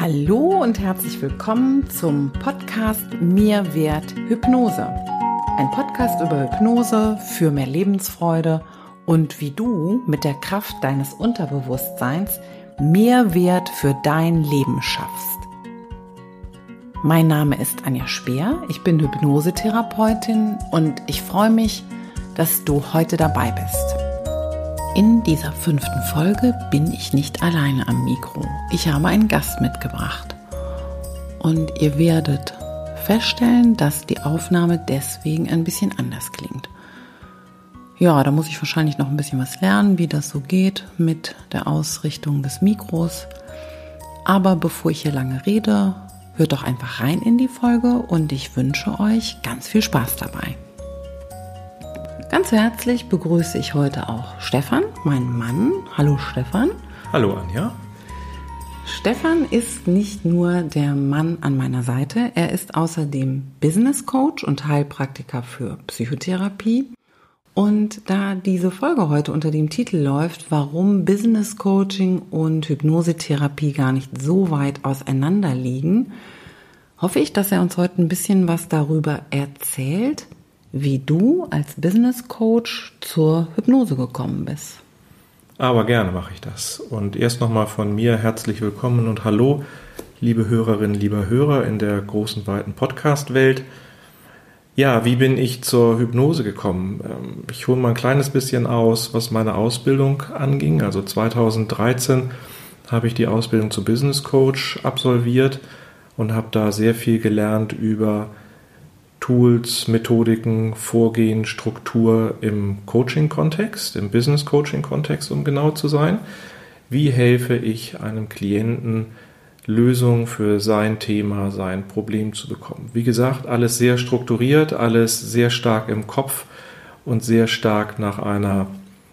Hallo und herzlich willkommen zum Podcast Mir wert Hypnose. Ein Podcast über Hypnose für mehr Lebensfreude und wie du mit der Kraft deines Unterbewusstseins mehr Wert für dein Leben schaffst. Mein Name ist Anja Speer, ich bin Hypnosetherapeutin und ich freue mich, dass du heute dabei bist. In dieser fünften Folge bin ich nicht alleine am Mikro. Ich habe einen Gast mitgebracht. Und ihr werdet feststellen, dass die Aufnahme deswegen ein bisschen anders klingt. Ja, da muss ich wahrscheinlich noch ein bisschen was lernen, wie das so geht mit der Ausrichtung des Mikros. Aber bevor ich hier lange rede, hört doch einfach rein in die Folge und ich wünsche euch ganz viel Spaß dabei. Ganz herzlich begrüße ich heute auch Stefan, meinen Mann. Hallo Stefan. Hallo Anja. Stefan ist nicht nur der Mann an meiner Seite, er ist außerdem Business Coach und Heilpraktiker für Psychotherapie. Und da diese Folge heute unter dem Titel läuft, warum Business Coaching und Hypnosetherapie gar nicht so weit auseinander liegen, hoffe ich, dass er uns heute ein bisschen was darüber erzählt, wie du als Business Coach zur Hypnose gekommen bist. Aber gerne mache ich das. Und erst nochmal von mir herzlich willkommen und hallo, liebe Hörerinnen, lieber Hörer in der großen, weiten Podcast-Welt. Ja, wie bin ich zur Hypnose gekommen? Ähm, ich hole mal ein kleines bisschen aus, was meine Ausbildung anging. Also 2013 habe ich die Ausbildung zum Business Coach absolviert und habe da sehr viel gelernt über Tools, Methodiken, Vorgehen, Struktur im Coaching-Kontext, im Business-Coaching-Kontext, um genau zu sein. Wie helfe ich einem Klienten, Lösungen für sein Thema, sein Problem zu bekommen? Wie gesagt, alles sehr strukturiert, alles sehr stark im Kopf und sehr stark nach einer,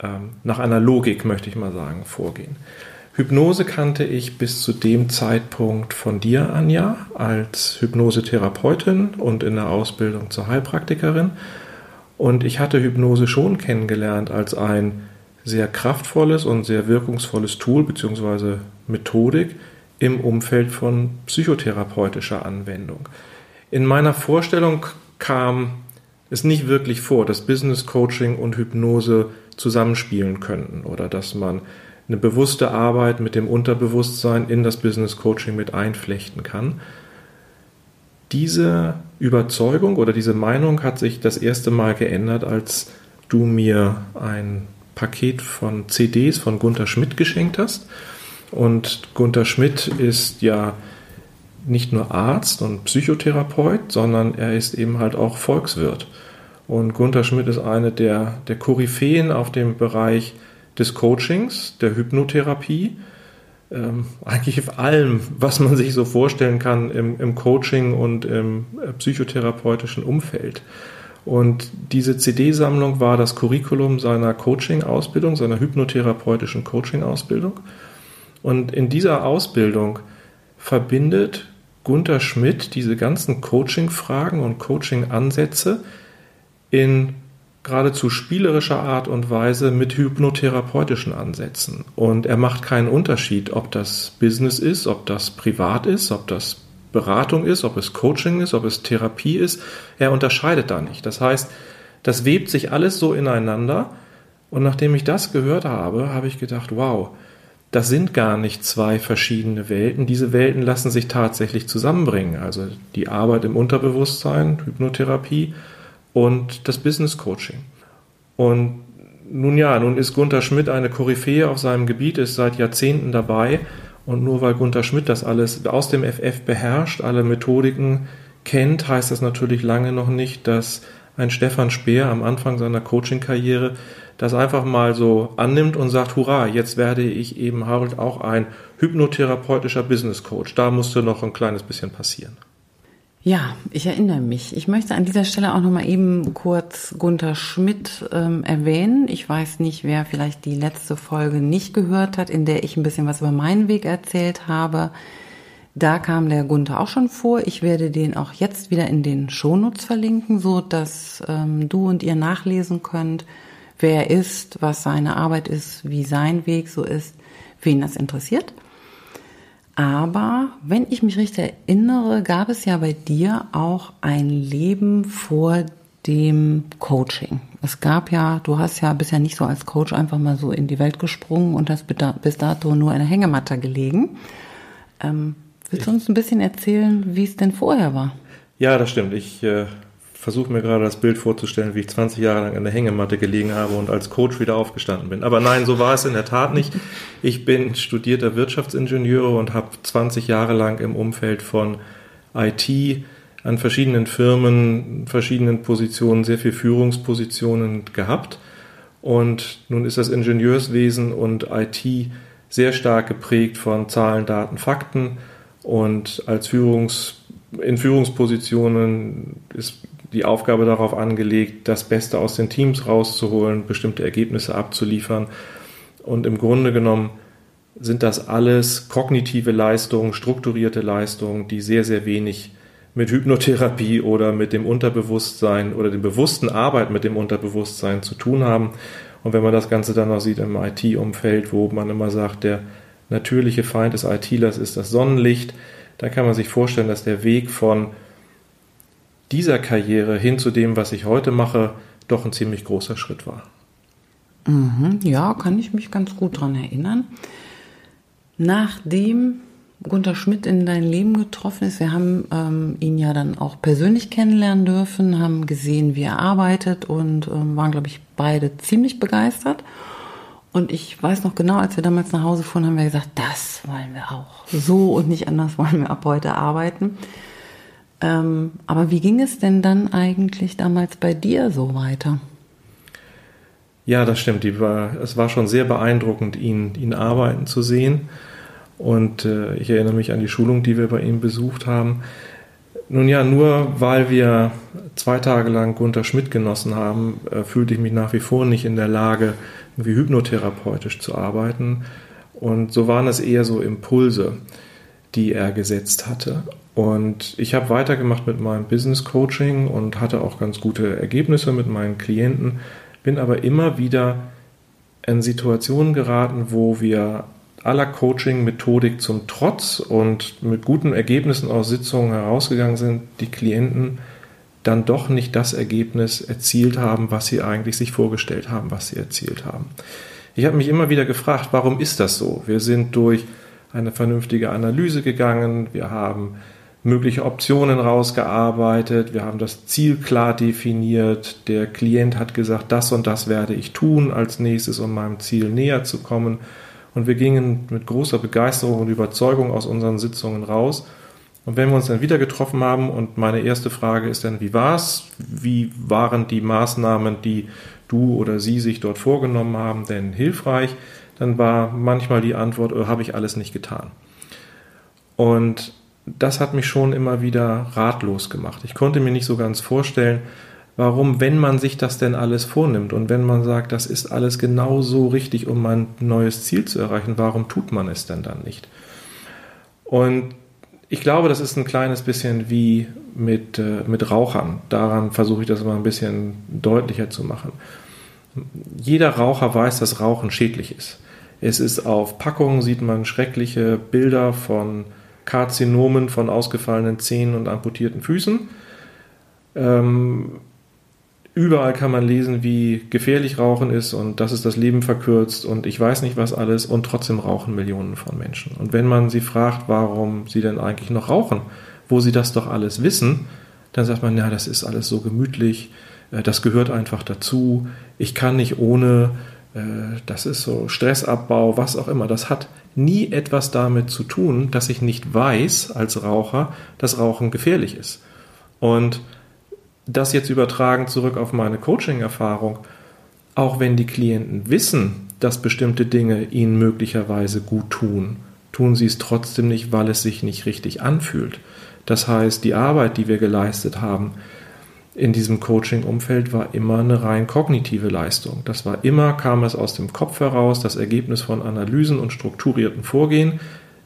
ähm, nach einer Logik, möchte ich mal sagen, vorgehen. Hypnose kannte ich bis zu dem Zeitpunkt von dir, Anja, als Hypnosetherapeutin und in der Ausbildung zur Heilpraktikerin. Und ich hatte Hypnose schon kennengelernt als ein sehr kraftvolles und sehr wirkungsvolles Tool bzw. Methodik im Umfeld von psychotherapeutischer Anwendung. In meiner Vorstellung kam es nicht wirklich vor, dass Business Coaching und Hypnose zusammenspielen könnten oder dass man eine bewusste Arbeit mit dem Unterbewusstsein in das Business Coaching mit einflechten kann. Diese Überzeugung oder diese Meinung hat sich das erste Mal geändert, als du mir ein Paket von CDs von Gunther Schmidt geschenkt hast. Und Gunther Schmidt ist ja nicht nur Arzt und Psychotherapeut, sondern er ist eben halt auch Volkswirt. Und Gunther Schmidt ist eine der, der Koryphäen auf dem Bereich des Coachings, der Hypnotherapie, ähm, eigentlich auf allem, was man sich so vorstellen kann im, im Coaching und im äh, psychotherapeutischen Umfeld. Und diese CD-Sammlung war das Curriculum seiner Coaching-Ausbildung, seiner hypnotherapeutischen Coaching-Ausbildung. Und in dieser Ausbildung verbindet Gunther Schmidt diese ganzen Coaching-Fragen und Coaching-Ansätze in geradezu spielerischer Art und Weise mit hypnotherapeutischen Ansätzen. Und er macht keinen Unterschied, ob das Business ist, ob das privat ist, ob das Beratung ist, ob es Coaching ist, ob es Therapie ist. Er unterscheidet da nicht. Das heißt, das webt sich alles so ineinander. Und nachdem ich das gehört habe, habe ich gedacht, wow, das sind gar nicht zwei verschiedene Welten. Diese Welten lassen sich tatsächlich zusammenbringen. Also die Arbeit im Unterbewusstsein, Hypnotherapie und das Business Coaching. Und nun ja, nun ist Gunther Schmidt eine Koryphäe auf seinem Gebiet, ist seit Jahrzehnten dabei. Und nur weil Gunther Schmidt das alles aus dem FF beherrscht, alle Methodiken kennt, heißt das natürlich lange noch nicht, dass ein Stefan Speer am Anfang seiner Coaching-Karriere das einfach mal so annimmt und sagt, hurra, jetzt werde ich eben halt auch ein hypnotherapeutischer Business Coach. Da musste noch ein kleines bisschen passieren. Ja, ich erinnere mich. Ich möchte an dieser Stelle auch noch mal eben kurz Gunther Schmidt ähm, erwähnen. Ich weiß nicht, wer vielleicht die letzte Folge nicht gehört hat, in der ich ein bisschen was über meinen Weg erzählt habe. Da kam der Gunther auch schon vor. Ich werde den auch jetzt wieder in den Shownotes verlinken, so dass ähm, du und ihr nachlesen könnt, wer er ist, was seine Arbeit ist, wie sein Weg so ist, wen das interessiert. Aber wenn ich mich richtig erinnere, gab es ja bei dir auch ein Leben vor dem Coaching. Es gab ja, du hast ja bisher nicht so als Coach einfach mal so in die Welt gesprungen und hast bis dato nur in der Hängematte gelegen. Ähm, willst du uns ein bisschen erzählen, wie es denn vorher war? Ja, das stimmt. Ich äh, versuche mir gerade das Bild vorzustellen, wie ich 20 Jahre lang in der Hängematte gelegen habe und als Coach wieder aufgestanden bin. Aber nein, so war es in der Tat nicht. Ich bin studierter Wirtschaftsingenieur und habe 20 Jahre lang im Umfeld von IT an verschiedenen Firmen, verschiedenen Positionen, sehr viel Führungspositionen gehabt. Und nun ist das Ingenieurswesen und IT sehr stark geprägt von Zahlen, Daten, Fakten. Und als Führungs, in Führungspositionen ist die Aufgabe darauf angelegt, das Beste aus den Teams rauszuholen, bestimmte Ergebnisse abzuliefern. Und im Grunde genommen sind das alles kognitive Leistungen, strukturierte Leistungen, die sehr, sehr wenig mit Hypnotherapie oder mit dem Unterbewusstsein oder dem bewussten Arbeit mit dem Unterbewusstsein zu tun haben. Und wenn man das Ganze dann noch sieht im IT-Umfeld, wo man immer sagt, der natürliche Feind des ITlers ist das Sonnenlicht, dann kann man sich vorstellen, dass der Weg von dieser Karriere hin zu dem, was ich heute mache, doch ein ziemlich großer Schritt war. Mhm, ja, kann ich mich ganz gut daran erinnern. Nachdem Gunter Schmidt in dein Leben getroffen ist. Wir haben ähm, ihn ja dann auch persönlich kennenlernen dürfen, haben gesehen, wie er arbeitet und ähm, waren, glaube ich, beide ziemlich begeistert. Und ich weiß noch genau, als wir damals nach Hause fuhren, haben wir gesagt, das wollen wir auch. So und nicht anders wollen wir ab heute arbeiten. Ähm, aber wie ging es denn dann eigentlich damals bei dir so weiter? Ja, das stimmt. War, es war schon sehr beeindruckend, ihn, ihn arbeiten zu sehen. Und äh, ich erinnere mich an die Schulung, die wir bei ihm besucht haben. Nun ja, nur weil wir zwei Tage lang Gunther Schmidt genossen haben, äh, fühlte ich mich nach wie vor nicht in der Lage, irgendwie hypnotherapeutisch zu arbeiten. Und so waren es eher so Impulse, die er gesetzt hatte. Und ich habe weitergemacht mit meinem Business Coaching und hatte auch ganz gute Ergebnisse mit meinen Klienten, bin aber immer wieder in Situationen geraten, wo wir aller Coaching-Methodik zum Trotz und mit guten Ergebnissen aus Sitzungen herausgegangen sind, die Klienten dann doch nicht das Ergebnis erzielt haben, was sie eigentlich sich vorgestellt haben, was sie erzielt haben. Ich habe mich immer wieder gefragt, warum ist das so? Wir sind durch eine vernünftige Analyse gegangen, wir haben mögliche Optionen rausgearbeitet, wir haben das Ziel klar definiert, der Klient hat gesagt, das und das werde ich tun als nächstes, um meinem Ziel näher zu kommen und wir gingen mit großer Begeisterung und Überzeugung aus unseren Sitzungen raus. Und wenn wir uns dann wieder getroffen haben und meine erste Frage ist dann, wie war's? Wie waren die Maßnahmen, die du oder sie sich dort vorgenommen haben, denn hilfreich? Dann war manchmal die Antwort, oh, habe ich alles nicht getan. Und das hat mich schon immer wieder ratlos gemacht. Ich konnte mir nicht so ganz vorstellen, warum, wenn man sich das denn alles vornimmt und wenn man sagt, das ist alles genau so richtig, um mein neues Ziel zu erreichen, warum tut man es denn dann nicht? Und ich glaube, das ist ein kleines bisschen wie mit, äh, mit Rauchern. Daran versuche ich das mal ein bisschen deutlicher zu machen. Jeder Raucher weiß, dass Rauchen schädlich ist. Es ist auf Packungen, sieht man schreckliche Bilder von Karzinomen, von ausgefallenen Zähnen und amputierten Füßen. Ähm, Überall kann man lesen, wie gefährlich Rauchen ist und dass es das Leben verkürzt und ich weiß nicht was alles und trotzdem rauchen Millionen von Menschen. Und wenn man sie fragt, warum sie denn eigentlich noch rauchen, wo sie das doch alles wissen, dann sagt man, ja, das ist alles so gemütlich, äh, das gehört einfach dazu, ich kann nicht ohne, das ist so Stressabbau, was auch immer. Das hat nie etwas damit zu tun, dass ich nicht weiß als Raucher, dass Rauchen gefährlich ist. Und das jetzt übertragen zurück auf meine Coaching-Erfahrung, auch wenn die Klienten wissen, dass bestimmte Dinge ihnen möglicherweise gut tun, tun sie es trotzdem nicht, weil es sich nicht richtig anfühlt. Das heißt, die Arbeit, die wir geleistet haben in diesem Coaching-Umfeld, war immer eine rein kognitive Leistung. Das war immer, kam es aus dem Kopf heraus, das Ergebnis von Analysen und strukturierten Vorgehen.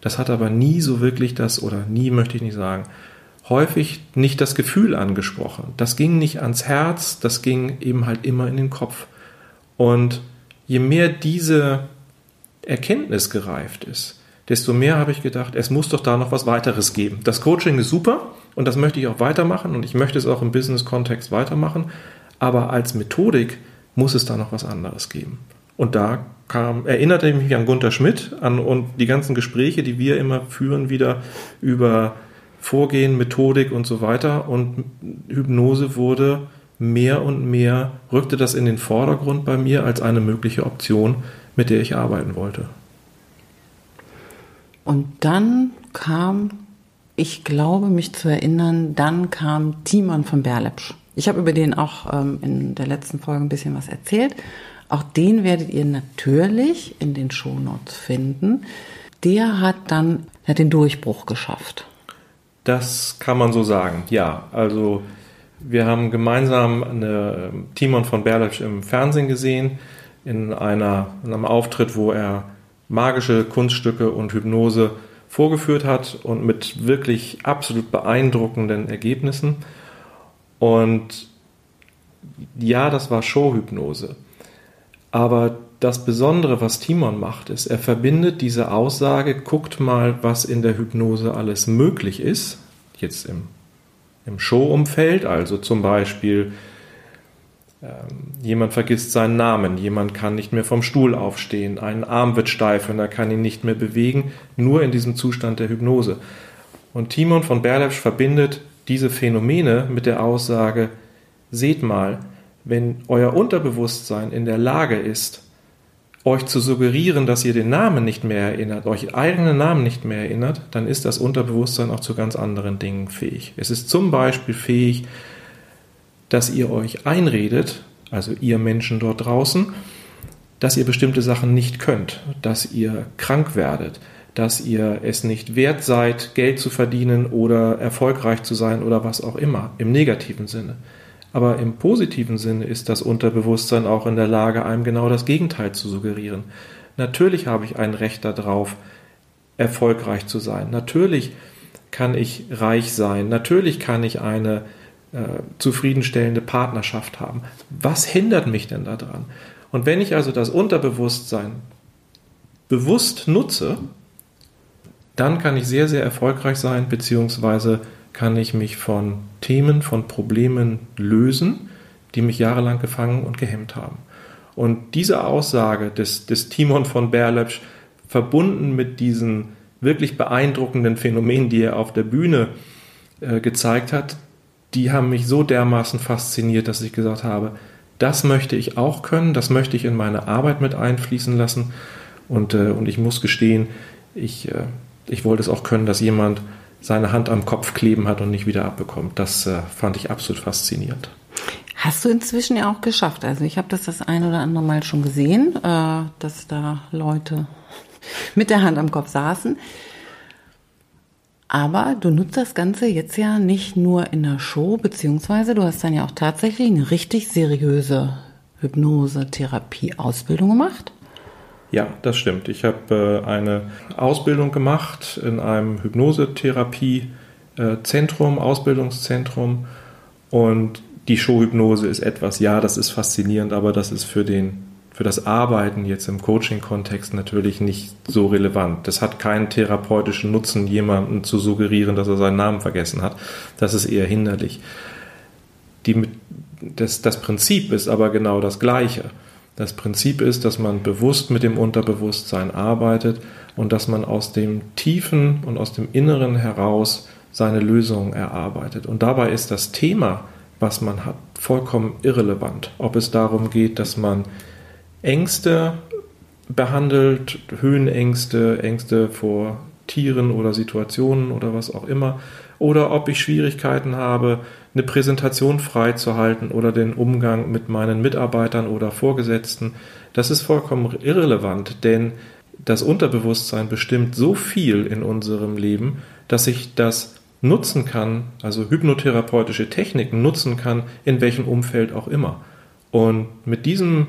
Das hat aber nie so wirklich das, oder nie möchte ich nicht sagen, häufig nicht das Gefühl angesprochen. Das ging nicht ans Herz, das ging eben halt immer in den Kopf. Und je mehr diese Erkenntnis gereift ist, desto mehr habe ich gedacht, es muss doch da noch was weiteres geben. Das Coaching ist super und das möchte ich auch weitermachen und ich möchte es auch im Business-Kontext weitermachen, aber als Methodik muss es da noch was anderes geben. Und da kam, erinnerte ich mich an Gunther Schmidt an und die ganzen Gespräche, die wir immer führen, wieder über Vorgehen, Methodik und so weiter. Und Hypnose wurde mehr und mehr, rückte das in den Vordergrund bei mir als eine mögliche Option, mit der ich arbeiten wollte. Und dann kam, ich glaube mich zu erinnern, dann kam Timon von Berlepsch. Ich habe über den auch ähm, in der letzten Folge ein bisschen was erzählt. Auch den werdet ihr natürlich in den Shownotes finden. Der hat dann hat den Durchbruch geschafft. Das kann man so sagen, ja. Also wir haben gemeinsam eine ähm, Timon von Berlepsch im Fernsehen gesehen, in, einer, in einem Auftritt, wo er magische Kunststücke und Hypnose vorgeführt hat und mit wirklich absolut beeindruckenden Ergebnissen. Und ja, das war Showhypnose. Aber das Besondere, was Timon macht, ist, er verbindet diese Aussage, guckt mal, was in der Hypnose alles möglich ist, jetzt im, im Showumfeld, also zum Beispiel jemand vergisst seinen Namen, jemand kann nicht mehr vom Stuhl aufstehen, ein Arm wird steif und er kann ihn nicht mehr bewegen, nur in diesem Zustand der Hypnose. Und Timon von Berlepsch verbindet diese Phänomene mit der Aussage, seht mal, wenn euer Unterbewusstsein in der Lage ist, euch zu suggerieren, dass ihr den Namen nicht mehr erinnert, euch eigenen Namen nicht mehr erinnert, dann ist das Unterbewusstsein auch zu ganz anderen Dingen fähig. Es ist zum Beispiel fähig, dass ihr euch einredet, also ihr Menschen dort draußen, dass ihr bestimmte Sachen nicht könnt, dass ihr krank werdet, dass ihr es nicht wert seid, Geld zu verdienen oder erfolgreich zu sein oder was auch immer, im negativen Sinne. Aber im positiven Sinne ist das Unterbewusstsein auch in der Lage, einem genau das Gegenteil zu suggerieren. Natürlich habe ich ein Recht darauf, erfolgreich zu sein. Natürlich kann ich reich sein. Natürlich kann ich eine äh, zufriedenstellende Partnerschaft haben. Was hindert mich denn daran? Und wenn ich also das Unterbewusstsein bewusst nutze, dann kann ich sehr, sehr erfolgreich sein, beziehungsweise kann ich mich von Themen, von Problemen lösen, die mich jahrelang gefangen und gehemmt haben. Und diese Aussage des, des Timon von Berlepsch, verbunden mit diesen wirklich beeindruckenden Phänomenen, die er auf der Bühne äh, gezeigt hat, die haben mich so dermaßen fasziniert, dass ich gesagt habe, das möchte ich auch können, das möchte ich in meine Arbeit mit einfließen lassen. Und, äh, und ich muss gestehen, ich, äh, ich wollte es auch können, dass jemand seine Hand am Kopf kleben hat und nicht wieder abbekommt. Das äh, fand ich absolut faszinierend. Hast du inzwischen ja auch geschafft. Also ich habe das das ein oder andere Mal schon gesehen, äh, dass da Leute mit der Hand am Kopf saßen. Aber du nutzt das Ganze jetzt ja nicht nur in der Show, beziehungsweise du hast dann ja auch tatsächlich eine richtig seriöse Hypnose-Therapie-Ausbildung gemacht. Ja, das stimmt. Ich habe äh, eine Ausbildung gemacht in einem Hypnosetherapie-Zentrum, Ausbildungszentrum. Und die Showhypnose ist etwas, ja, das ist faszinierend, aber das ist für, den, für das Arbeiten jetzt im Coaching-Kontext natürlich nicht so relevant. Das hat keinen therapeutischen Nutzen, jemanden zu suggerieren, dass er seinen Namen vergessen hat. Das ist eher hinderlich. Die, das, das Prinzip ist aber genau das gleiche. Das Prinzip ist, dass man bewusst mit dem Unterbewusstsein arbeitet und dass man aus dem Tiefen und aus dem Inneren heraus seine Lösungen erarbeitet. Und dabei ist das Thema, was man hat, vollkommen irrelevant. Ob es darum geht, dass man Ängste behandelt, Höhenängste, Ängste vor Tieren oder Situationen oder was auch immer, oder ob ich Schwierigkeiten habe, eine Präsentation freizuhalten oder den Umgang mit meinen Mitarbeitern oder Vorgesetzten. Das ist vollkommen irrelevant, denn das Unterbewusstsein bestimmt so viel in unserem Leben, dass ich das nutzen kann, also hypnotherapeutische Techniken nutzen kann, in welchem Umfeld auch immer. Und mit diesem,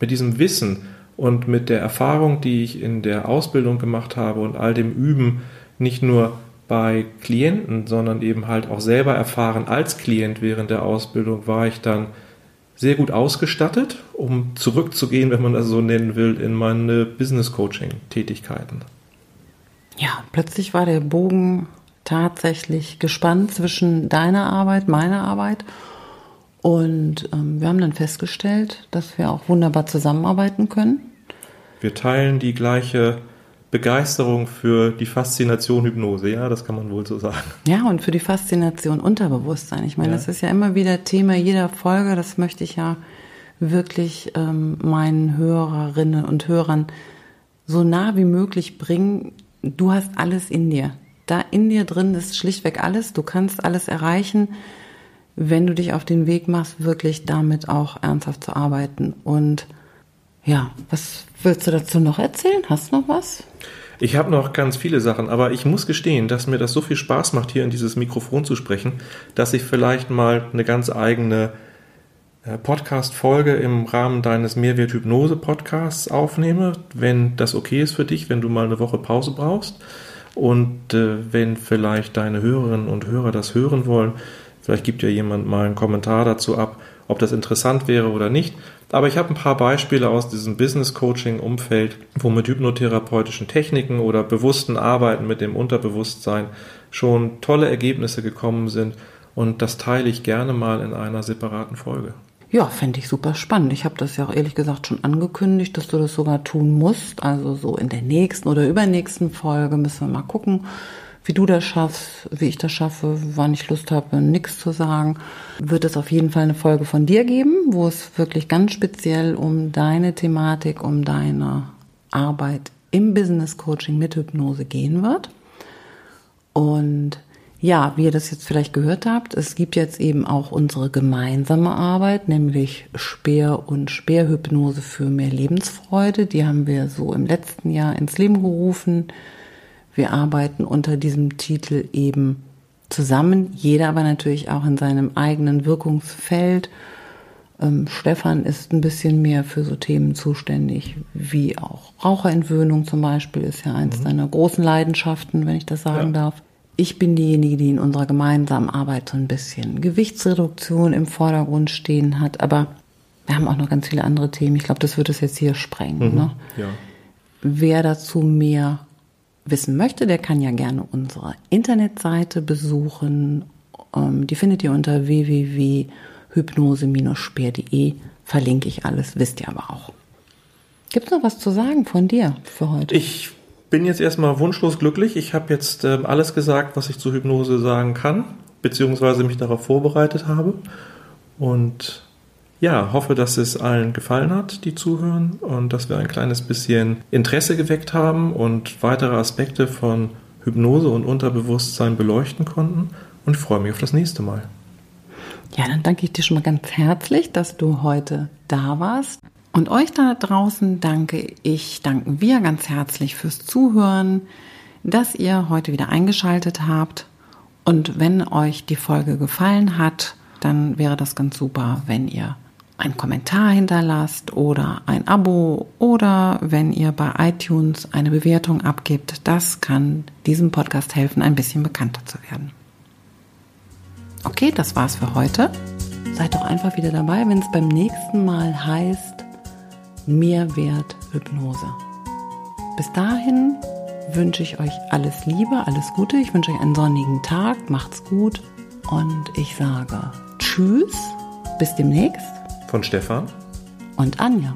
mit diesem Wissen und mit der Erfahrung, die ich in der Ausbildung gemacht habe und all dem Üben, nicht nur bei Klienten, sondern eben halt auch selber erfahren als Klient während der Ausbildung, war ich dann sehr gut ausgestattet, um zurückzugehen, wenn man das so nennen will, in meine Business Coaching Tätigkeiten. Ja, plötzlich war der Bogen tatsächlich gespannt zwischen deiner Arbeit, meiner Arbeit. Und ähm, wir haben dann festgestellt, dass wir auch wunderbar zusammenarbeiten können. Wir teilen die gleiche Begeisterung für die Faszination Hypnose, ja, das kann man wohl so sagen. Ja, und für die Faszination Unterbewusstsein. Ich meine, ja. das ist ja immer wieder Thema jeder Folge, das möchte ich ja wirklich ähm, meinen Hörerinnen und Hörern so nah wie möglich bringen. Du hast alles in dir. Da in dir drin ist schlichtweg alles. Du kannst alles erreichen, wenn du dich auf den Weg machst, wirklich damit auch ernsthaft zu arbeiten. Und ja, was willst du dazu noch erzählen? Hast du noch was? Ich habe noch ganz viele Sachen, aber ich muss gestehen, dass mir das so viel Spaß macht, hier in dieses Mikrofon zu sprechen, dass ich vielleicht mal eine ganz eigene äh, Podcast-Folge im Rahmen deines Mehrwert-Hypnose-Podcasts aufnehme, wenn das okay ist für dich, wenn du mal eine Woche Pause brauchst. Und äh, wenn vielleicht deine Hörerinnen und Hörer das hören wollen, vielleicht gibt ja jemand mal einen Kommentar dazu ab, ob das interessant wäre oder nicht. Aber ich habe ein paar Beispiele aus diesem Business Coaching Umfeld, wo mit hypnotherapeutischen Techniken oder bewussten Arbeiten mit dem Unterbewusstsein schon tolle Ergebnisse gekommen sind und das teile ich gerne mal in einer separaten Folge. Ja, fände ich super spannend. Ich habe das ja auch ehrlich gesagt schon angekündigt, dass du das sogar tun musst. Also so in der nächsten oder übernächsten Folge müssen wir mal gucken, wie du das schaffst, wie ich das schaffe, wann ich Lust habe, nichts zu sagen, wird es auf jeden Fall eine Folge von dir geben, wo es wirklich ganz speziell um deine Thematik, um deine Arbeit im Business Coaching mit Hypnose gehen wird. Und ja, wie ihr das jetzt vielleicht gehört habt, es gibt jetzt eben auch unsere gemeinsame Arbeit, nämlich Speer- und Speerhypnose für mehr Lebensfreude. Die haben wir so im letzten Jahr ins Leben gerufen. Wir arbeiten unter diesem Titel eben zusammen, jeder aber natürlich auch in seinem eigenen Wirkungsfeld. Ähm, Stefan ist ein bisschen mehr für so Themen zuständig, wie auch Raucherentwöhnung zum Beispiel, ist ja eins mhm. seiner großen Leidenschaften, wenn ich das sagen ja. darf. Ich bin diejenige, die in unserer gemeinsamen Arbeit so ein bisschen Gewichtsreduktion im Vordergrund stehen hat, aber wir haben auch noch ganz viele andere Themen. Ich glaube, das wird es jetzt hier sprengen. Mhm. Ne? Ja. Wer dazu mehr wissen möchte, der kann ja gerne unsere Internetseite besuchen. Ähm, die findet ihr unter www.hypnose-speer.de. Verlinke ich alles, wisst ihr aber auch. Gibt es noch was zu sagen von dir für heute? Ich bin jetzt erstmal wunschlos glücklich. Ich habe jetzt äh, alles gesagt, was ich zur Hypnose sagen kann, beziehungsweise mich darauf vorbereitet habe. Und ja, hoffe, dass es allen gefallen hat, die zuhören und dass wir ein kleines bisschen Interesse geweckt haben und weitere Aspekte von Hypnose und Unterbewusstsein beleuchten konnten und freue mich auf das nächste Mal. Ja, dann danke ich dir schon mal ganz herzlich, dass du heute da warst. Und euch da draußen danke ich, danken wir ganz herzlich fürs Zuhören, dass ihr heute wieder eingeschaltet habt. Und wenn euch die Folge gefallen hat, dann wäre das ganz super, wenn ihr einen Kommentar hinterlasst oder ein Abo oder wenn ihr bei iTunes eine Bewertung abgibt. Das kann diesem Podcast helfen, ein bisschen bekannter zu werden. Okay, das war's für heute. Seid doch einfach wieder dabei, wenn es beim nächsten Mal heißt Mehrwert Hypnose. Bis dahin wünsche ich euch alles Liebe, alles Gute. Ich wünsche euch einen sonnigen Tag. Macht's gut und ich sage Tschüss. Bis demnächst von Stefan und Anja.